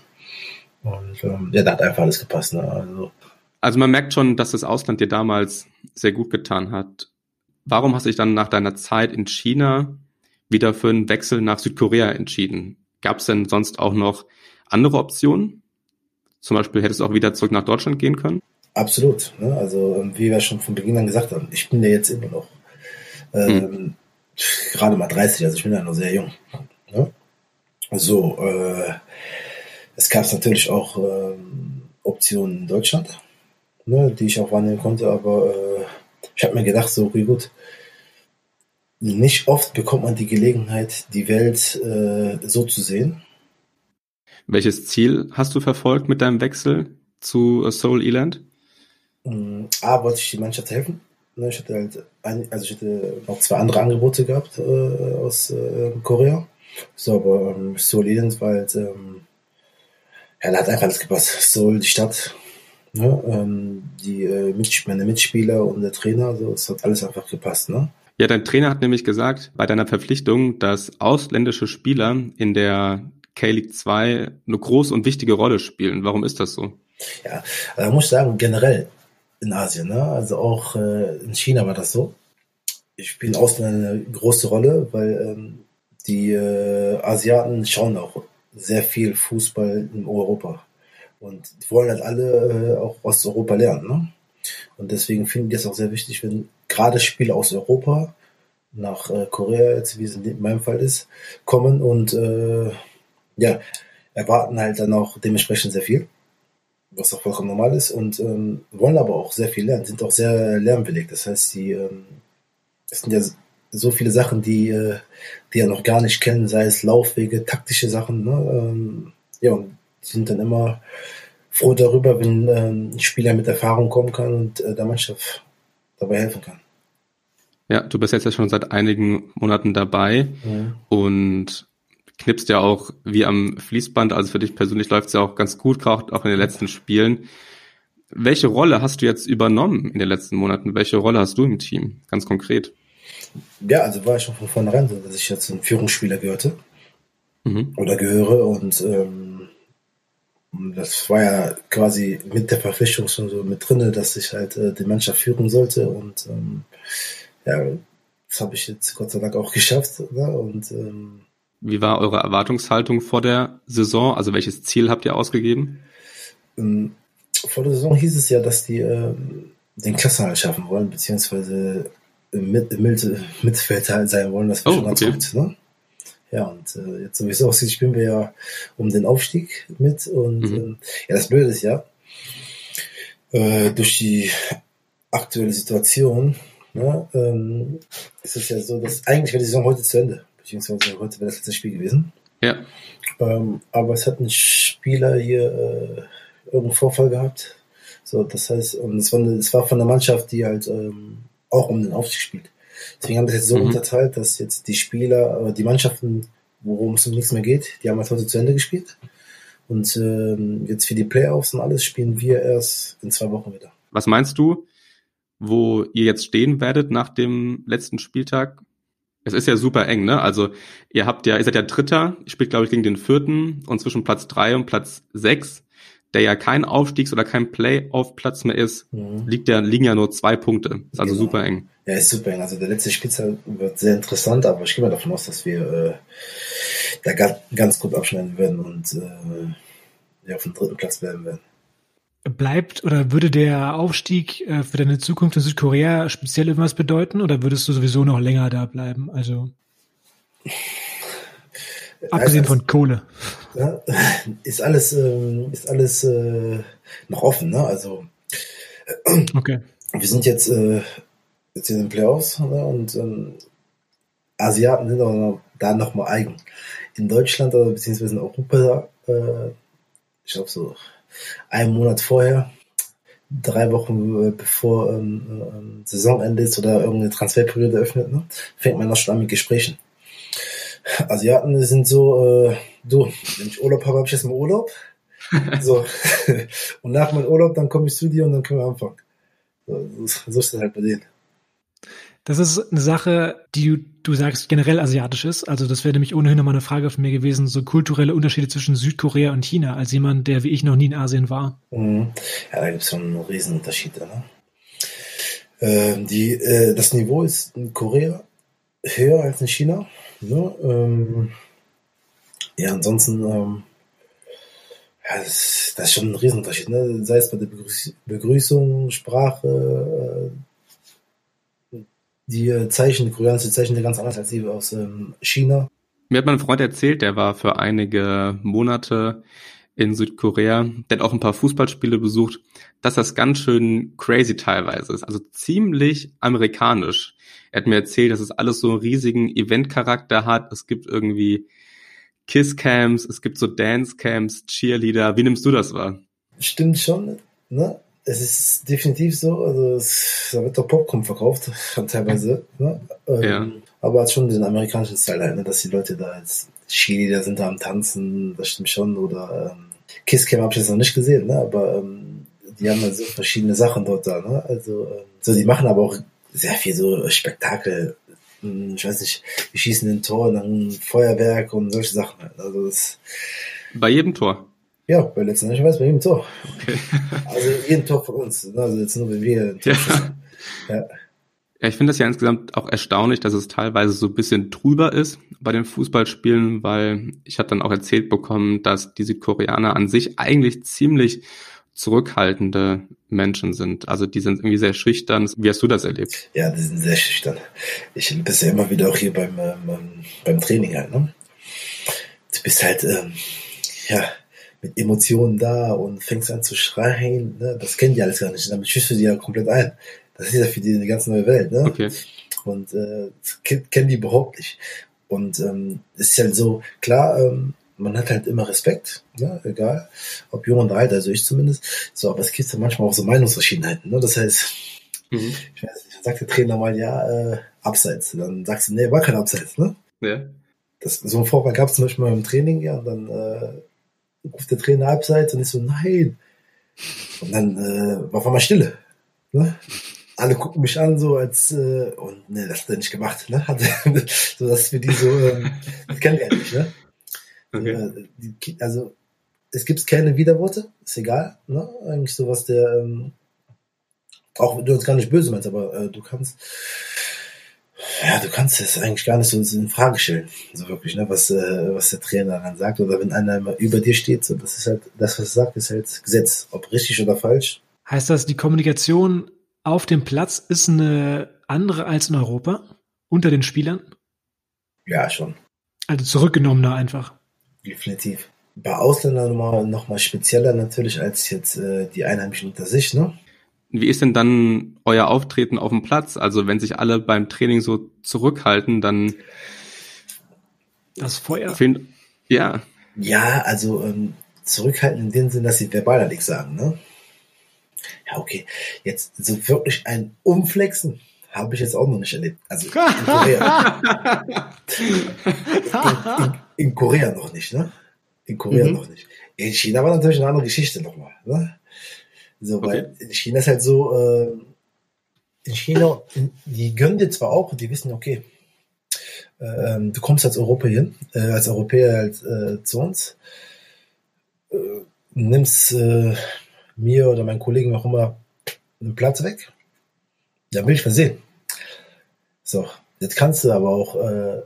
Und ähm, ja, da hat einfach alles gepasst. Ne? Also, also man merkt schon, dass das Ausland dir damals sehr gut getan hat. Warum hast du dich dann nach deiner Zeit in China wieder für einen Wechsel nach Südkorea entschieden? Gab es denn sonst auch noch andere Optionen? Zum Beispiel hättest du auch wieder zurück nach Deutschland gehen können? Absolut. Ne? Also ähm, wie wir schon von Beginn an gesagt haben, ich bin ja jetzt immer noch ähm, hm. gerade mal 30, also ich bin ja noch sehr jung. Ne? So, äh, es gab natürlich auch ähm, Optionen in Deutschland, ne, die ich auch wahrnehmen konnte, aber äh, ich habe mir gedacht, so okay, gut, nicht oft bekommt man die Gelegenheit, die Welt äh, so zu sehen. Welches Ziel hast du verfolgt mit deinem Wechsel zu äh, Seoul Eland? Mm, A, wollte ich die Mannschaft helfen. Ne, ich hatte halt ein, also ich hatte noch zwei andere Angebote gehabt äh, aus äh, Korea. So, aber ähm, Seoul Eland war halt ähm, ja, da hat einfach alles gepasst. Sowohl die Stadt, ne, ähm, die äh, Mitspieler, meine Mitspieler und der Trainer, so, es hat alles einfach gepasst, ne? Ja, dein Trainer hat nämlich gesagt, bei deiner Verpflichtung, dass ausländische Spieler in der K-League 2 eine große und wichtige Rolle spielen. Warum ist das so? Ja, da muss ich sagen, generell in Asien, ne? also auch äh, in China war das so. Ich spiele Ausländer eine große Rolle, weil ähm, die äh, Asiaten schauen auch sehr viel Fußball in Europa. Und die wollen halt alle äh, auch Osteuropa lernen. Ne? Und deswegen finde ich es auch sehr wichtig, wenn gerade Spieler aus Europa nach äh, Korea, jetzt wie es in meinem Fall ist, kommen und äh, ja, erwarten halt dann auch dementsprechend sehr viel, was auch vollkommen normal ist und ähm, wollen aber auch sehr viel lernen, sind auch sehr lernwillig. Das heißt, die ähm, es sind ja so viele Sachen, die, äh, die er noch gar nicht kennen, sei es Laufwege, taktische Sachen. Ne? Ähm, ja, und sind dann immer froh darüber, wenn ähm, ein Spieler mit Erfahrung kommen kann und äh, der Mannschaft dabei helfen kann. Ja, du bist jetzt ja schon seit einigen Monaten dabei ja. und knippst ja auch wie am Fließband. Also für dich persönlich läuft es ja auch ganz gut, auch in den letzten Spielen. Welche Rolle hast du jetzt übernommen in den letzten Monaten? Welche Rolle hast du im Team, ganz konkret? Ja, also war ich schon von vornherein so, dass ich jetzt ein Führungsspieler gehörte mhm. oder gehöre und ähm, das war ja quasi mit der Verpflichtung schon so mit drinne, dass ich halt äh, die Mannschaft führen sollte und ähm, ja, das habe ich jetzt Gott sei Dank auch geschafft. Ne? Und ähm, wie war eure Erwartungshaltung vor der Saison? Also welches Ziel habt ihr ausgegeben? Ähm, vor der Saison hieß es ja, dass die ähm, den Klassenhalt schaffen wollen, beziehungsweise mit, mit, Mittelfeld halt sein wollen, das wäre oh, schon ganz okay. gut. Ne? Ja, und äh, jetzt, so wie es aussieht, spielen wir ja um den Aufstieg mit. Und mhm. äh, ja, das Blöde ist ja, äh, durch die aktuelle Situation ne, ähm, ist es ja so, dass eigentlich wäre die Saison heute zu Ende. Beziehungsweise heute wäre das letzte Spiel gewesen. Ja. Ähm, aber es hat ein Spieler hier äh, irgendeinen Vorfall gehabt. So, das heißt, und es war, eine, es war von der Mannschaft, die halt ähm, auch um den Aufstieg spielt. Deswegen haben wir das jetzt so mhm. unterteilt, dass jetzt die Spieler, äh, die Mannschaften, worum es um nichts mehr geht, die haben halt heute zu Ende gespielt. Und ähm, jetzt für die Playoffs und alles spielen wir erst in zwei Wochen wieder. Was meinst du, wo ihr jetzt stehen werdet nach dem letzten Spieltag? Es ist ja super eng, ne? Also ihr habt ja, ihr seid ja Dritter, ihr spielt, glaube ich, gegen den Vierten und zwischen Platz drei und Platz sechs der ja kein Aufstiegs- oder kein Playoff-Platz mehr ist, mhm. liegt ja, liegen ja nur zwei Punkte. Ist also genau. super eng. Ja, ist super eng. Also der letzte Spielzeit wird sehr interessant, aber ich gehe mal davon aus, dass wir äh, da ganz gut abschneiden werden und äh, ja, auf dem dritten Platz bleiben werden. Bleibt oder würde der Aufstieg äh, für deine Zukunft in Südkorea speziell irgendwas bedeuten oder würdest du sowieso noch länger da bleiben? Also abgesehen also, von Kohle. Ja, ist alles ähm, ist alles äh, noch offen, ne? Also okay. wir sind jetzt äh, jetzt in den Playoffs ne? und ähm, Asiaten sind auch da noch mal eigen. In Deutschland oder beziehungsweise in Europa, äh, ich glaube so einen Monat vorher, drei Wochen äh, bevor ähm, ähm, Saisonende ist oder irgendeine Transferperiode öffnet, ne, fängt man noch schon an mit Gesprächen. Asiaten sind so, äh, du, wenn ich Urlaub habe, habe ich jetzt mal Urlaub. so. und nach meinem Urlaub, dann komme ich zu dir und dann können wir anfangen. So, so ist das halt bei denen. Das ist eine Sache, die du sagst generell asiatisch ist. Also das wäre nämlich ohnehin nochmal eine Frage von mir gewesen, so kulturelle Unterschiede zwischen Südkorea und China, als jemand, der wie ich noch nie in Asien war. Mhm. Ja, da gibt es schon einen Riesenunterschied. Ne? Äh, die, äh, das Niveau ist in Korea höher als in China. Ne? Ähm, ja, ansonsten, ähm, ja, das, das, ist schon ein Riesenunterschied. Ne? Sei es bei der Begrüßung, Sprache, äh, die äh, Zeichen, die koreanische Zeichen sind ganz anders als die aus ähm, China. Mir hat mein Freund erzählt, der war für einige Monate in Südkorea, der hat auch ein paar Fußballspiele besucht, dass das ganz schön crazy teilweise ist, also ziemlich amerikanisch. Er hat mir erzählt, dass es alles so einen riesigen Eventcharakter hat. Es gibt irgendwie Kisscams, es gibt so Dancecamps, Cheerleader. Wie nimmst du das wahr? Stimmt schon, ne? Es ist definitiv so, also es, da wird doch Popcorn verkauft, teilweise, ne? Ähm, ja. Aber hat schon den amerikanischen Style halt, ne? dass die Leute da als Chili, da sind da am Tanzen, das stimmt schon, oder ähm, Kisscam habe ich jetzt noch nicht gesehen, ne? aber ähm, die haben halt so verschiedene Sachen dort da, ne? also ähm, so, die machen aber auch sehr viel so Spektakel, hm, ich weiß nicht, die schießen in Tor, dann Feuerwerk und solche Sachen halt, also das bei jedem Tor? Ja, bei letzten ich weiß bei jedem Tor. Okay. Also jeden Tor von uns. Ne? Also jetzt nur wenn wir ja. ja. Ja, ich finde das ja insgesamt auch erstaunlich, dass es teilweise so ein bisschen trüber ist bei den Fußballspielen, weil ich habe dann auch erzählt bekommen, dass die Südkoreaner an sich eigentlich ziemlich zurückhaltende Menschen sind. Also die sind irgendwie sehr schüchtern. Wie hast du das erlebt? Ja, die sind sehr schüchtern. Ich bist ja immer wieder auch hier beim, ähm, beim Training halt, ne? Du bist halt, ähm, ja, mit Emotionen da und fängst an zu schreien. Ne? Das kennen die alles gar nicht. Damit schüchst du die ja komplett ein. Das ist ja für die eine ganz neue Welt. Ne? Okay. Und äh, das kennen die überhaupt nicht. Und ähm, es ist halt so, klar, ähm, man hat halt immer Respekt, ne? egal, ob jung oder alt, also ich zumindest. So, aber es gibt ja manchmal auch so Meinungsverschiedenheiten. Ne? Das heißt, mhm. ich weiß nicht, sagt der Trainer mal, ja, äh, Abseits. Dann sagst du, nee, war kein Abseits, ne? Ja. Das, so ein Vorfall gab es zum Beispiel mal im Training, ja, und dann äh, ruft der Trainer abseits und ich so, nein. Und dann äh, war auf einmal Stille. Ne? Alle gucken mich an, so als, äh, und ne, das hat er nicht gemacht. Ne? Hat, so dass wir die so, ähm, das kennen wir ja nicht. Ne? Okay. Die, also, es gibt keine Widerworte, ist egal. Ne? Eigentlich so, was der, ähm, auch du uns gar nicht böse meinst, aber äh, du kannst ja, du kannst es eigentlich gar nicht so in Frage stellen, so wirklich, ne, was, äh, was der Trainer dann sagt. Oder wenn einer immer über dir steht, so, das ist halt, das, was er sagt, ist halt Gesetz. Ob richtig oder falsch. Heißt das, die Kommunikation auf dem Platz ist eine andere als in Europa? Unter den Spielern? Ja, schon. Also zurückgenommener einfach. Definitiv. Bei Ausländern nochmal noch mal spezieller natürlich als jetzt äh, die Einheimischen unter sich, ne? Wie ist denn dann euer Auftreten auf dem Platz? Also wenn sich alle beim Training so zurückhalten, dann das Feuer. Find, ja. Ja, also ähm, zurückhalten in dem Sinn, dass sie verbal nichts sagen, ne? Ja, okay. Jetzt so wirklich ein Umflexen habe ich jetzt auch noch nicht erlebt. Also in Korea. in, in, in, Korea noch nicht, ne? In Korea mhm. noch nicht. In China war natürlich eine andere Geschichte nochmal, ne? So, okay. weil in China ist halt so, äh, in China, die gönnen dir zwar auch, die wissen, okay, äh, du kommst als Europäer hin, äh, als Europäer halt, äh, zu uns, äh, nimmst äh, mir oder meinen Kollegen auch immer einen Platz weg, ja, will ich versehen. So, jetzt kannst du aber auch, äh,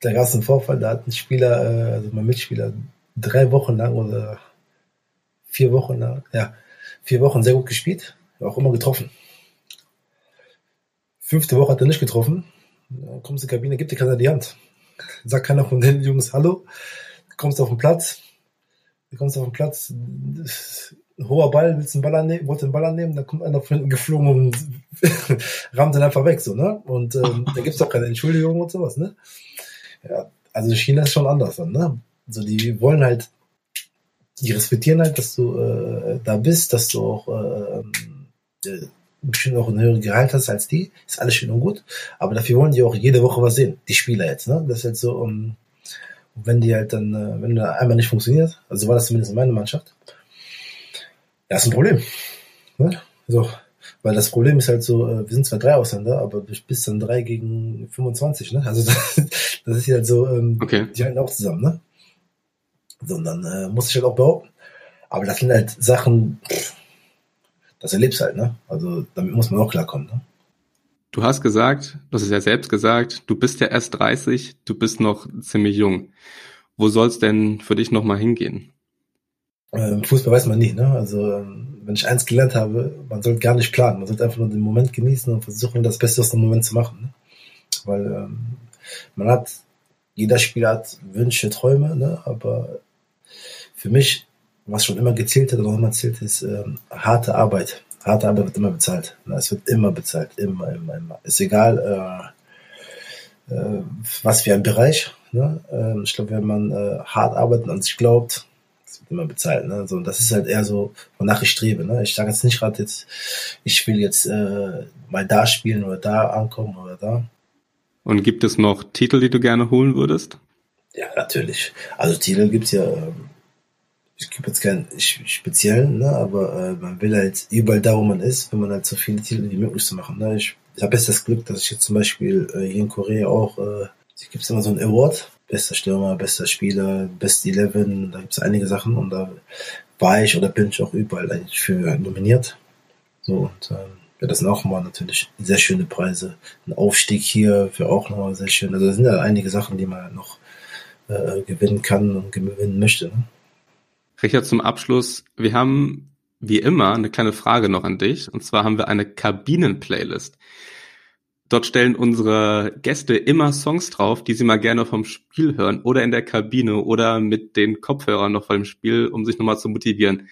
da gab es einen Vorfall, da hat ein Spieler, äh, also mein Mitspieler, drei Wochen lang oder vier Wochen lang, ja, vier Wochen sehr gut gespielt, auch immer getroffen. Fünfte Woche hat er nicht getroffen. Dann kommst in die Kabine, gibt dir keiner die Hand. Sagt keiner von den Jungs Hallo. Du kommst auf den Platz. Du kommst auf den Platz. Hoher Ball, willst den Ball annehmen, wollte den Ball annehmen, dann kommt einer von hinten geflogen und rammt den einfach weg, so, ne? Und ähm, da gibt's auch keine Entschuldigung und sowas, ne? Ja, also China ist schon anders, ne? Also die wollen halt, die respektieren halt, dass du äh, da bist, dass du auch äh, äh, bestimmt auch ein höheres Gehalt hast als die, ist alles schön und gut. Aber dafür wollen die auch jede Woche was sehen, die Spieler jetzt, ne? Das ist halt so, um, wenn die halt dann, äh, wenn da einmal nicht funktioniert, also war das zumindest in meiner Mannschaft, ja, ist ein Problem. Ne? So, weil das Problem ist halt so, äh, wir sind zwar drei Ausländer, aber du bist dann drei gegen 25, ne? Also das, das ist halt so, ähm, Okay. die halten auch zusammen, ne? Sondern äh, muss ich halt auch behaupten. Aber das sind halt Sachen, das erlebst halt, ne? Also damit muss man auch klarkommen, ne? Du hast gesagt, du hast es ja selbst gesagt, du bist ja erst 30, du bist noch ziemlich jung. Wo soll's denn für dich nochmal hingehen? Ähm, Fußball weiß man nie, ne? Also ähm, wenn ich eins gelernt habe, man sollte gar nicht planen, man sollte einfach nur den Moment genießen und versuchen, das Beste aus dem Moment zu machen. Ne? Weil ähm, man hat, jeder Spieler hat Wünsche, Träume, ne? aber für mich, was schon immer gezählt hat oder noch immer zählt, ist ähm, harte Arbeit. Harte Arbeit wird immer bezahlt. Ne? Es wird immer bezahlt, immer, immer, immer. Ist egal, äh, äh, was für ein Bereich. Ne? Ähm, ich glaube, wenn man äh, hart arbeitet und an sich glaubt, es wird immer bezahlt. Ne? So, und das ist halt eher so, wonach ich strebe. Ne? Ich sage jetzt nicht gerade jetzt, ich will jetzt äh, mal da spielen oder da ankommen oder da. Und gibt es noch Titel, die du gerne holen würdest? Ja, natürlich. Also Titel gibt's ja, ähm, ich gebe jetzt keinen speziellen, ne, aber äh, man will halt überall da, wo man ist, wenn man halt so viele Titel wie möglich zu machen. Ne. Ich, ich habe jetzt das Glück, dass ich jetzt zum Beispiel äh, hier in Korea auch, äh, hier gibt's immer so einen Award, bester Stürmer, bester Spieler, Best Eleven, da gibt's einige Sachen und da war ich oder bin ich auch überall eigentlich für nominiert. So und ähm, ja, das sind auch mal natürlich sehr schöne Preise. Ein Aufstieg hier für auch nochmal sehr schön. Also das sind ja einige Sachen, die man noch äh, gewinnen kann und gewinnen möchte. Ne? Richard, zum Abschluss, wir haben wie immer eine kleine Frage noch an dich. Und zwar haben wir eine Kabinen-Playlist. Dort stellen unsere Gäste immer Songs drauf, die sie mal gerne vom Spiel hören oder in der Kabine oder mit den Kopfhörern noch vor dem Spiel, um sich nochmal zu motivieren.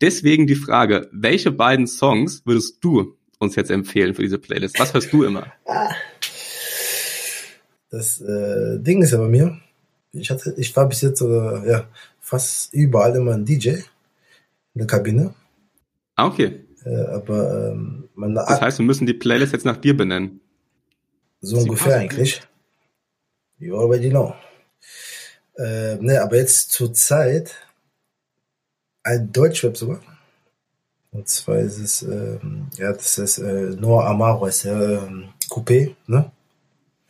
Deswegen die Frage, welche beiden Songs würdest du uns jetzt empfehlen für diese Playlist? Was hörst du immer? Das äh, Ding ist ja bei mir, ich hatte, ich war bis jetzt äh, ja, fast überall immer ein DJ in der Kabine. Ah, okay. Äh, aber ähm, meine Das heißt, wir müssen die Playlist jetzt nach dir benennen. so Sie ungefähr passen eigentlich. You already know. Äh, ne, aber jetzt zur Zeit ein Deutschrap sogar. Und zwar ist es, ähm, ja, das ist äh, Noah Amaro, ist der ähm, Coupé, ne?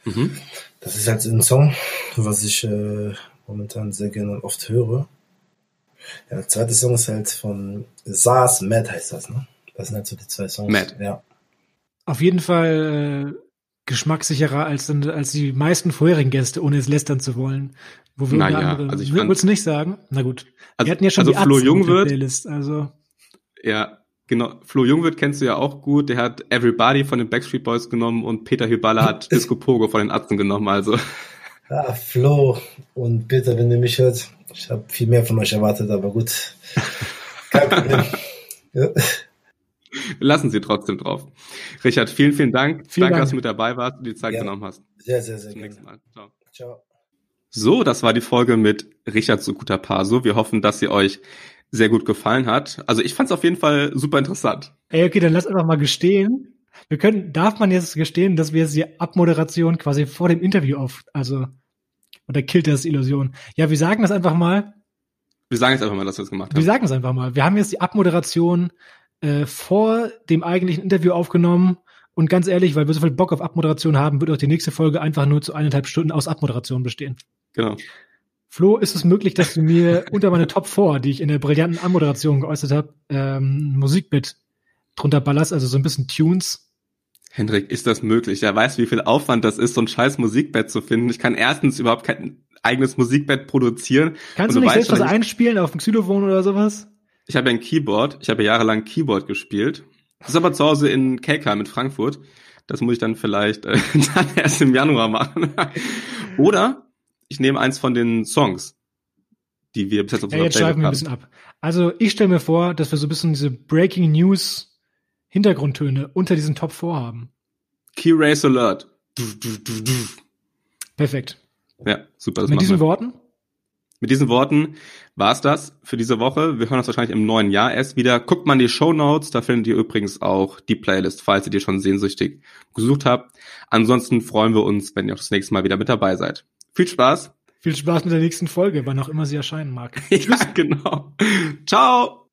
Mhm. Das ist halt ein Song, was ich äh, momentan sehr gerne und oft höre. Ja, der zweite Song ist halt von Saas Mad heißt das, ne? Das sind halt so die zwei Songs. Mad. Ja. Auf jeden Fall äh, geschmackssicherer als, als die meisten vorherigen Gäste, ohne es lästern zu wollen. Wo wir Naja, unter anderem- also ich Will- fand- Willst du nicht sagen? Na gut. Also, wir hatten ja schon also die Flo Atzen Jung auf der wird, Playlist, also Ja, genau. Flo Jungwirth kennst du ja auch gut. Der hat Everybody von den Backstreet Boys genommen und Peter Hyballa hat Disco Pogo von den Atzen genommen. Also Ah, Flo und Peter, wenn ihr mich hört, ich habe viel mehr von euch erwartet, aber gut. Kein Problem. ja. lassen Sie trotzdem drauf. Richard, vielen, vielen Dank. Vielen Danke, Dank. dass du mit dabei warst und die Zeit Ja. genommen hast. Sehr, sehr, sehr Bis zum nächsten gerne. Mal. Ciao. Ciao. So, das war die Folge mit Richard Sukuta Paso. Wir hoffen, dass sie euch sehr gut gefallen hat. Also ich fand es auf jeden Fall super interessant. Ey, okay, dann lass einfach mal gestehen. Wir können, darf man jetzt gestehen, dass wir jetzt die Abmoderation quasi vor dem Interview auf, also, oder killt das Illusion? Ja, wir sagen das einfach mal. Wir sagen jetzt einfach mal, dass wir es gemacht Wir haben. sagen es einfach mal. Wir haben jetzt die Abmoderation äh, vor dem eigentlichen Interview aufgenommen. Und ganz ehrlich, weil wir so viel Bock auf Abmoderation haben, wird auch die nächste Folge einfach nur zu eineinhalb Stunden aus Abmoderation bestehen. Genau. Flo, ist es möglich, dass du mir unter meine Top 4, die ich in der brillanten Anmoderation geäußert habe, ähm, Musikbit drunter ballerst, also so ein bisschen Tunes? Hendrik, ist das möglich? Ja, weißt du, wie viel Aufwand das ist, so ein scheiß Musikbett zu finden? Ich kann erstens überhaupt kein eigenes Musikbett produzieren. Kannst du nicht selbst was einspielen auf dem Xylophon oder sowas? Ich habe ja ein Keyboard. Ich habe ja jahrelang Keyboard gespielt. Das ist aber zu Hause in Kelkheim mit Frankfurt. Das muss ich dann vielleicht äh, dann erst im Januar machen. Oder ich nehme eins von den Songs, die wir bis jetzt auf ja, jetzt schreiben wir ein bisschen ab. Also ich stelle mir vor, dass wir so ein bisschen diese Breaking News Hintergrundtöne unter diesen Top 4 haben. Key Race Alert. Perfekt. Ja, super. Mit diesen wir. Worten? Mit diesen Worten war's das für diese Woche. Wir hören uns wahrscheinlich im neuen Jahr erst wieder. Guckt mal in die Show Notes, da findet ihr übrigens auch die Playlist, falls ihr die schon sehnsüchtig gesucht habt. Ansonsten freuen wir uns, wenn ihr auch das nächste Mal wieder mit dabei seid. Viel Spaß. Viel Spaß mit der nächsten Folge, wann auch immer sie erscheinen mag. ja, genau. Ciao.